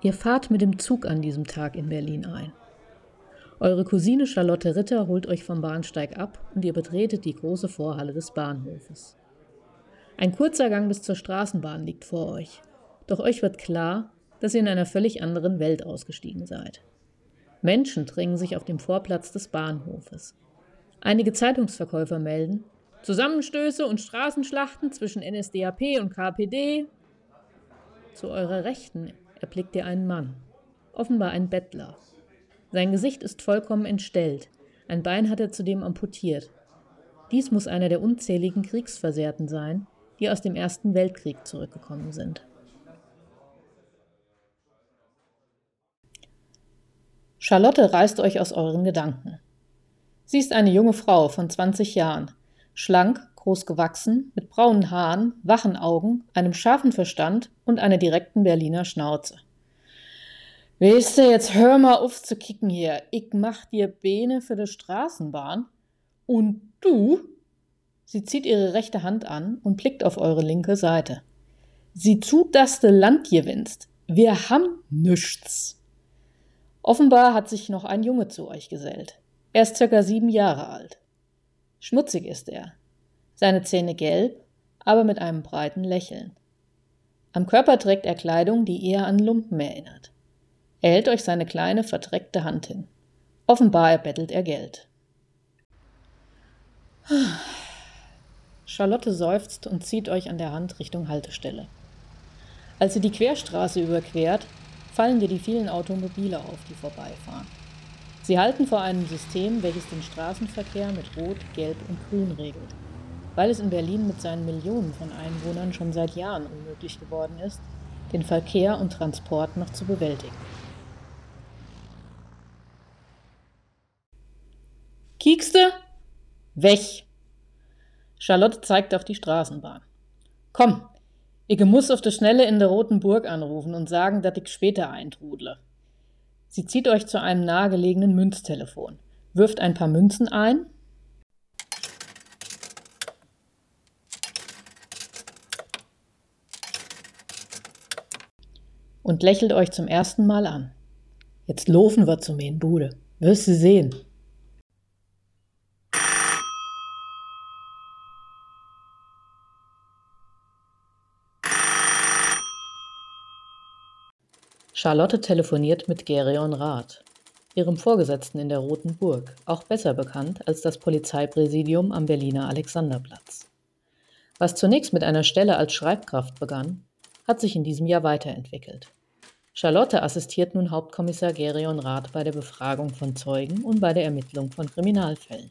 Ihr fahrt mit dem Zug an diesem Tag in Berlin ein. Eure Cousine Charlotte Ritter holt euch vom Bahnsteig ab und ihr betretet die große Vorhalle des Bahnhofes. Ein kurzer Gang bis zur Straßenbahn liegt vor euch, doch euch wird klar, dass ihr in einer völlig anderen Welt ausgestiegen seid. Menschen drängen sich auf dem Vorplatz des Bahnhofes. Einige Zeitungsverkäufer melden, Zusammenstöße und Straßenschlachten zwischen NSDAP und KPD. Zu eurer Rechten erblickt ihr einen Mann, offenbar ein Bettler. Sein Gesicht ist vollkommen entstellt, ein Bein hat er zudem amputiert. Dies muss einer der unzähligen Kriegsversehrten sein, die aus dem Ersten Weltkrieg zurückgekommen sind. Charlotte reißt euch aus euren Gedanken. Sie ist eine junge Frau von 20 Jahren, schlank, groß gewachsen, mit braunen Haaren, wachen Augen, einem scharfen Verstand und einer direkten Berliner Schnauze. Weißt du, jetzt hör mal auf zu kicken hier. Ich mach dir Beine für die Straßenbahn. Und du? Sie zieht ihre rechte Hand an und blickt auf eure linke Seite. Sieh zu, dass du Land gewinnst. Wir haben nichts. Offenbar hat sich noch ein Junge zu euch gesellt. Er ist circa sieben Jahre alt. Schmutzig ist er. Seine Zähne gelb, aber mit einem breiten Lächeln. Am Körper trägt er Kleidung, die eher an Lumpen erinnert. Er hält euch seine kleine, verdreckte Hand hin. Offenbar erbettelt er Geld. Charlotte seufzt und zieht euch an der Hand Richtung Haltestelle. Als ihr die Querstraße überquert, fallen dir die vielen Automobile auf, die vorbeifahren. Sie halten vor einem System, welches den Straßenverkehr mit Rot, Gelb und Grün regelt. Weil es in Berlin mit seinen Millionen von Einwohnern schon seit Jahren unmöglich geworden ist, den Verkehr und Transport noch zu bewältigen. Kiekste? Weg! Charlotte zeigt auf die Straßenbahn. Komm, ich muss auf der Schnelle in der Roten Burg anrufen und sagen, dass ich später eintrudle. Sie zieht euch zu einem nahegelegenen Münztelefon, wirft ein paar Münzen ein und lächelt euch zum ersten Mal an. Jetzt laufen wir zu mir in Bude. Wirst du sehen. Charlotte telefoniert mit Gerion Rath, ihrem Vorgesetzten in der Roten Burg, auch besser bekannt als das Polizeipräsidium am Berliner Alexanderplatz. Was zunächst mit einer Stelle als Schreibkraft begann, hat sich in diesem Jahr weiterentwickelt. Charlotte assistiert nun Hauptkommissar Gerion Rath bei der Befragung von Zeugen und bei der Ermittlung von Kriminalfällen.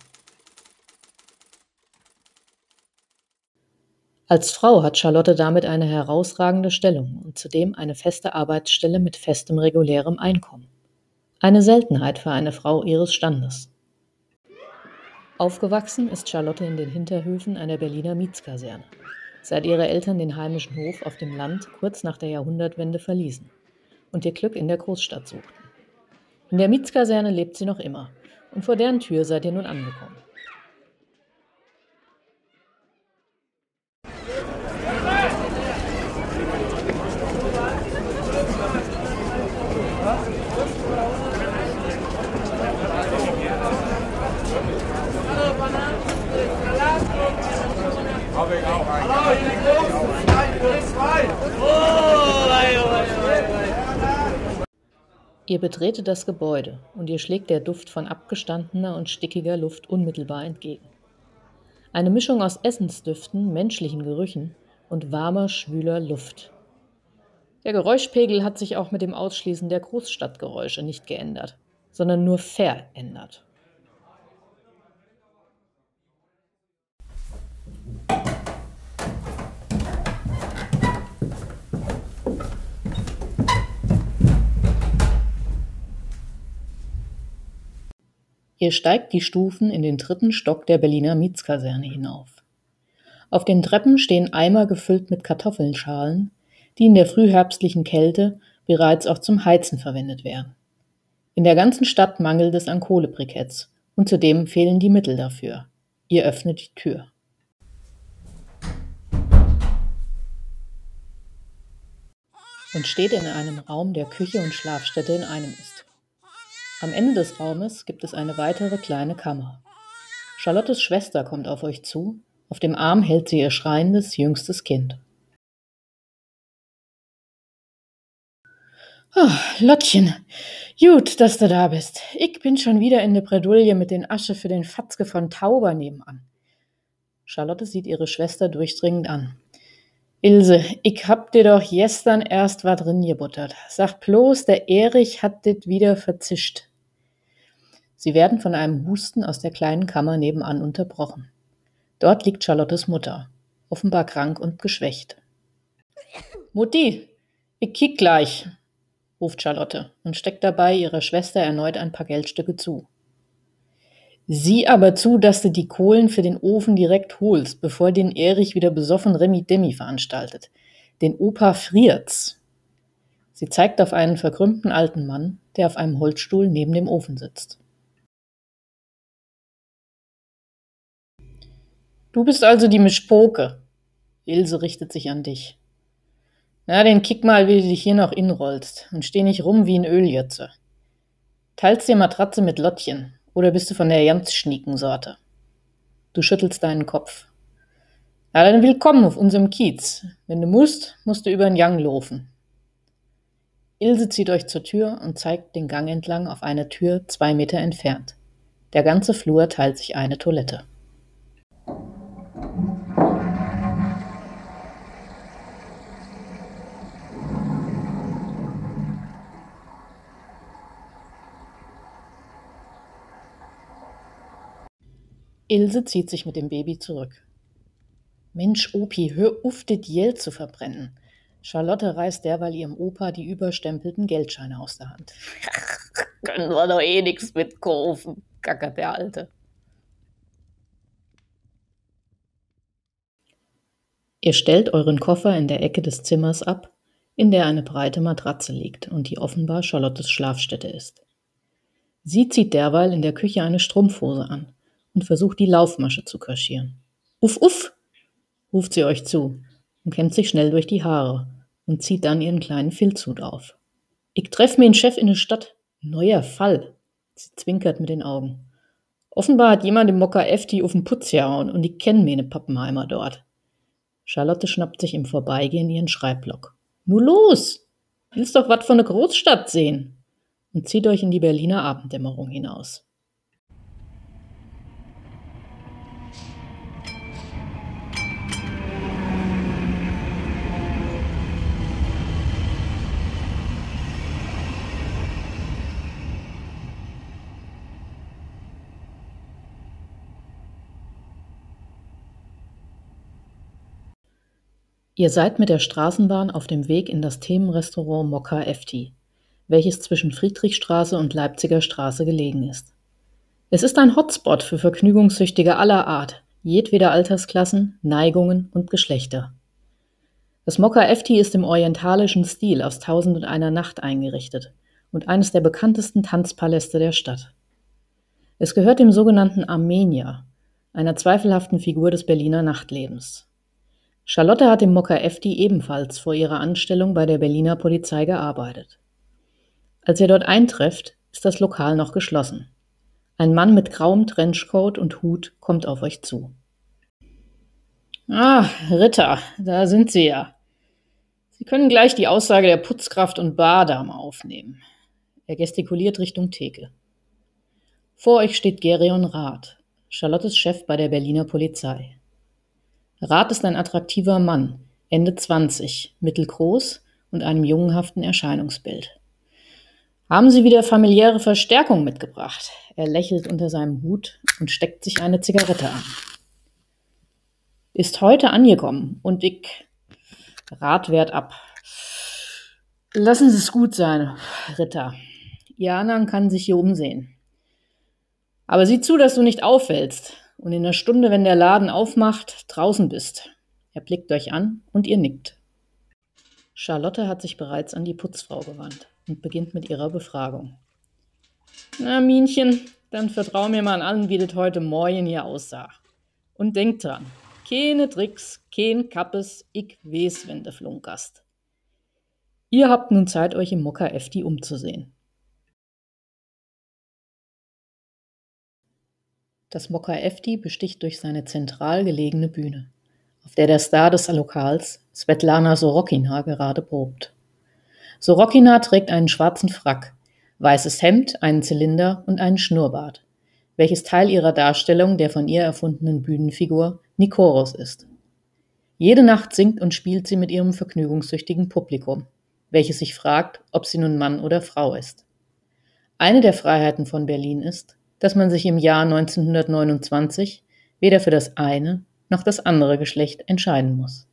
Als Frau hat Charlotte damit eine herausragende Stellung und zudem eine feste Arbeitsstelle mit festem regulärem Einkommen. Eine Seltenheit für eine Frau ihres Standes. Aufgewachsen ist Charlotte in den Hinterhöfen einer Berliner Mietskaserne, seit ihre Eltern den heimischen Hof auf dem Land kurz nach der Jahrhundertwende verließen und ihr Glück in der Großstadt suchten. In der Mietskaserne lebt sie noch immer und vor deren Tür seid ihr nun angekommen. Ihr betretet das Gebäude und ihr schlägt der Duft von abgestandener und stickiger Luft unmittelbar entgegen. Eine Mischung aus Essensdüften, menschlichen Gerüchen und warmer, schwüler Luft. Der Geräuschpegel hat sich auch mit dem Ausschließen der Großstadtgeräusche nicht geändert, sondern nur verändert. Ihr steigt die Stufen in den dritten Stock der Berliner Mietskaserne hinauf. Auf den Treppen stehen Eimer gefüllt mit Kartoffelschalen, die in der frühherbstlichen Kälte bereits auch zum Heizen verwendet werden. In der ganzen Stadt mangelt es an Kohlebriketts und zudem fehlen die Mittel dafür. Ihr öffnet die Tür. und steht in einem Raum, der Küche und Schlafstätte in einem ist. Am Ende des Raumes gibt es eine weitere kleine Kammer. Charlottes Schwester kommt auf euch zu, auf dem Arm hält sie ihr schreiendes jüngstes Kind. Oh, Lottchen, gut, dass du da bist. Ich bin schon wieder in der Bredouille mit den Asche für den Fatzke von Tauber nebenan. Charlotte sieht ihre Schwester durchdringend an. Ilse, ich hab dir doch gestern erst wat drin gebuttert. Sag bloß, der Erich hat dit wieder verzischt. Sie werden von einem Husten aus der kleinen Kammer nebenan unterbrochen. Dort liegt Charlottes Mutter, offenbar krank und geschwächt. Mutti, ich kick gleich, ruft Charlotte und steckt dabei ihrer Schwester erneut ein paar Geldstücke zu. Sieh aber zu, dass du die Kohlen für den Ofen direkt holst, bevor den Erich wieder besoffen Remi-Demi veranstaltet. Den Opa friert's. Sie zeigt auf einen verkrümmten alten Mann, der auf einem Holzstuhl neben dem Ofen sitzt. Du bist also die Mischpoke. Ilse richtet sich an dich. Na, den kick mal, wie du dich hier noch inrollst und steh nicht rum wie ein Öljötze. Teilst dir Matratze mit Lottchen, oder bist du von der ganz schnieken Sorte? Du schüttelst deinen Kopf. Ja, dann willkommen auf unserem Kiez. Wenn du musst, musst du über den Gang laufen. Ilse zieht euch zur Tür und zeigt den Gang entlang auf eine Tür zwei Meter entfernt. Der ganze Flur teilt sich eine Toilette. Ilse zieht sich mit dem Baby zurück. Mensch, Opi, hör auf, dit Geld zu verbrennen. Charlotte reißt derweil ihrem Opa die überstempelten Geldscheine aus der Hand. Können wir doch eh nix mitkaufen, gackert der Alte. Ihr stellt euren Koffer in der Ecke des Zimmers ab, in der eine breite Matratze liegt und die offenbar Charlottes Schlafstätte ist. Sie zieht derweil in der Küche eine Strumpfhose an und versucht die Laufmasche zu kaschieren. Uff, uff, ruft sie euch zu und kämmt sich schnell durch die Haare und zieht dann ihren kleinen Filzhut auf. Ich treff mir den Chef in der Stadt. Neuer Fall. Sie zwinkert mit den Augen. Offenbar hat jemand im Mokka Efti auf den Putz gehauen und ich kenne meine Pappenheimer dort. Charlotte schnappt sich im Vorbeigehen ihren Schreibblock. Nu los! Willst doch wat von der Großstadt sehen! Und zieht euch in die Berliner Abenddämmerung hinaus. Ihr seid mit der Straßenbahn auf dem Weg in das Themenrestaurant Mokka Efti, welches zwischen Friedrichstraße und Leipziger Straße gelegen ist. Es ist ein Hotspot für Vergnügungssüchtige aller Art, jedweder Altersklassen, Neigungen und Geschlechter. Das Mokka Efti ist im orientalischen Stil aus Tausend und einer Nacht eingerichtet und eines der bekanntesten Tanzpaläste der Stadt. Es gehört dem sogenannten Armenier, einer zweifelhaften Figur des Berliner Nachtlebens. Charlotte hat im Mokka Efti ebenfalls vor ihrer Anstellung bei der Berliner Polizei gearbeitet. Als ihr dort eintrefft, ist das Lokal noch geschlossen. Ein Mann mit grauem Trenchcoat und Hut kommt auf euch zu. Ah, Ritter, da sind Sie ja. Sie können gleich die Aussage der Putzkraft und Bardame aufnehmen. Er gestikuliert Richtung Theke. Vor euch steht Gerion Rath, Charlottes Chef bei der Berliner Polizei. Rath ist ein attraktiver Mann, Ende 20, mittelgroß und einem jungenhaften Erscheinungsbild. Haben Sie wieder familiäre Verstärkung mitgebracht? Er lächelt unter seinem Hut und steckt sich eine Zigarette an. Ist heute angekommen und ich Rat wert ab. Lassen Sie es gut sein, Ritter. Janan kann sich hier umsehen. Aber sieh zu, dass du nicht auffällst und in einer Stunde, wenn der Laden aufmacht, draußen bist. Er blickt euch an und ihr nickt. Charlotte hat sich bereits an die Putzfrau gewandt und beginnt mit ihrer Befragung. Na, Minchen, dann vertrau mir mal an wie das heute Morgen hier aussah. Und denk dran, keine Tricks, kein Kappes, ich weiß, wenn du flunkerst. Ihr habt nun Zeit, euch im Mokka FD umzusehen. Das Mokka FD besticht durch seine zentral gelegene Bühne, auf der der Star des Lokals, Svetlana Sorokina, gerade probt. Sorokina trägt einen schwarzen Frack, weißes Hemd, einen Zylinder und einen Schnurrbart, welches Teil ihrer Darstellung der von ihr erfundenen Bühnenfigur Nikoros ist. Jede Nacht singt und spielt sie mit ihrem vergnügungssüchtigen Publikum, welches sich fragt, ob sie nun Mann oder Frau ist. Eine der Freiheiten von Berlin ist, dass man sich im Jahr 1929 weder für das eine noch das andere Geschlecht entscheiden muss.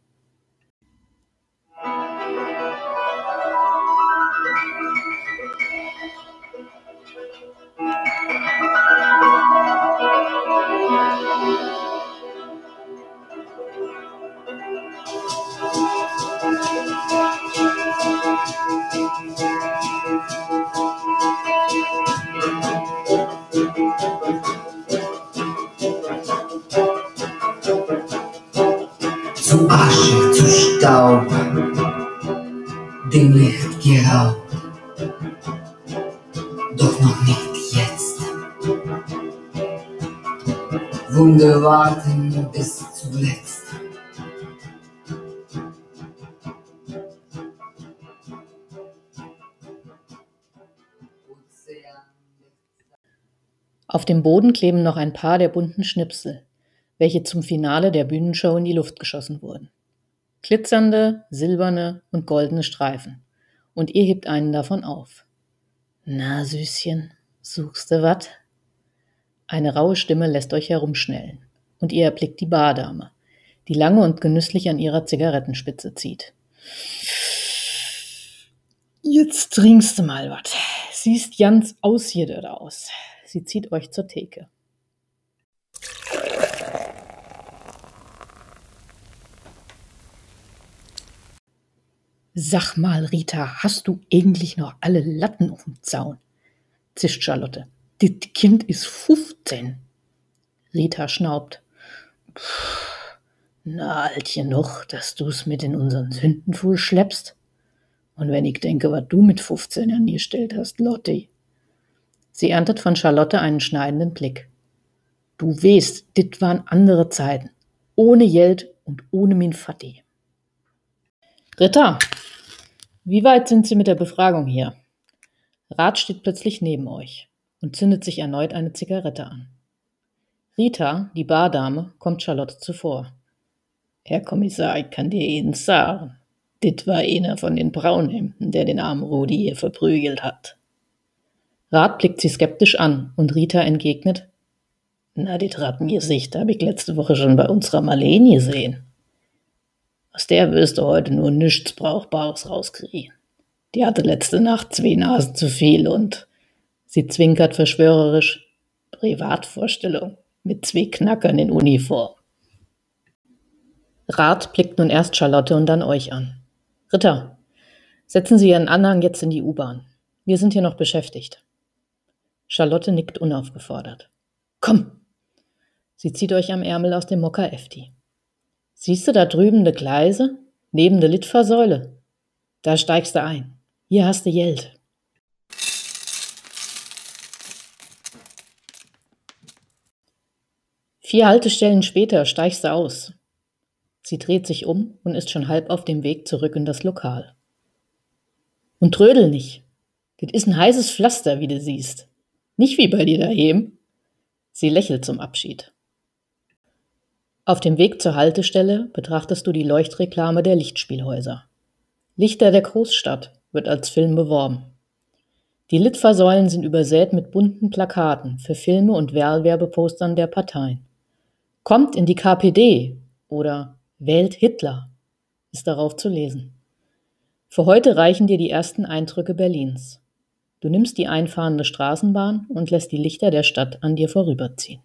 Asche, zu Staub, dem Licht geraubt. Doch noch nicht jetzt. Wunder warten bis zuletzt. Auf dem Boden kleben noch ein paar der bunten Schnipsel, welche zum Finale der Bühnenshow in die Luft geschossen wurden. Glitzernde, silberne und goldene Streifen. Und ihr hebt einen davon auf. Na, Süßchen, suchst du wat? Eine raue Stimme lässt euch herumschnellen. Und ihr erblickt die Bardame, die lange und genüsslich an ihrer Zigarettenspitze zieht. Jetzt trinkst du mal wat. Siehst ganz ausjedert aus. Sie zieht euch zur Theke. Sag mal, Rita, hast du eigentlich noch alle Latten auf dem Zaun? zischt Charlotte. Das Kind ist 15. Rita schnaubt. Na, alt genug, dass du's mit in unseren Sündenfuhl schleppst? Und wenn ich denke, was du mit 15 angestellt hast, Lotti. Sie erntet von Charlotte einen schneidenden Blick. Du weißt, dit waren andere Zeiten. Ohne Geld und ohne min Vati. Ritter, wie weit sind Sie mit der Befragung hier? Rat steht plötzlich neben euch und zündet sich erneut eine Zigarette an. Rita, die Bardame, kommt Charlotte zuvor. Herr Kommissar, ich kann dir eins sagen. Dit war einer von den Braunhemden, der den armen Rudi hier verprügelt hat. Rat blickt sie skeptisch an und Rita entgegnet, na, dit Rattengesicht habe ich letzte Woche schon bei unserer Marlene gesehen. Aus der wirst du heute nur nichts Brauchbares rauskriegen. Die hatte letzte Nacht zwei Nasen zu viel und sie zwinkert verschwörerisch Privatvorstellung mit zwei Knackern in Uniform. Rat blickt nun erst Charlotte und dann euch an. Ritter, setzen Sie Ihren Anhang jetzt in die U-Bahn. Wir sind hier noch beschäftigt. Charlotte nickt unaufgefordert. Komm! Sie zieht euch am Ärmel aus dem Mokka Efti. Siehst du da drüben de Gleise? Neben der Litfaßsäule? Da steigst du ein. Hier hast du Geld. Vier Haltestellen später steigst du aus. Sie dreht sich um und ist schon halb auf dem Weg zurück in das Lokal. Und trödel nicht. Das ist ein heißes Pflaster, wie du siehst. Nicht wie bei dir daheim. Sie lächelt zum Abschied. Auf dem Weg zur Haltestelle betrachtest du die Leuchtreklame der Lichtspielhäuser. Lichter der Großstadt wird als Film beworben. Die Litfaßsäulen sind übersät mit bunten Plakaten für Filme und Wahlwerbepostern der Parteien. Kommt in die KPD oder wählt Hitler ist darauf zu lesen. Für heute reichen dir die ersten Eindrücke Berlins. Du nimmst die einfahrende Straßenbahn und lässt die Lichter der Stadt an dir vorüberziehen.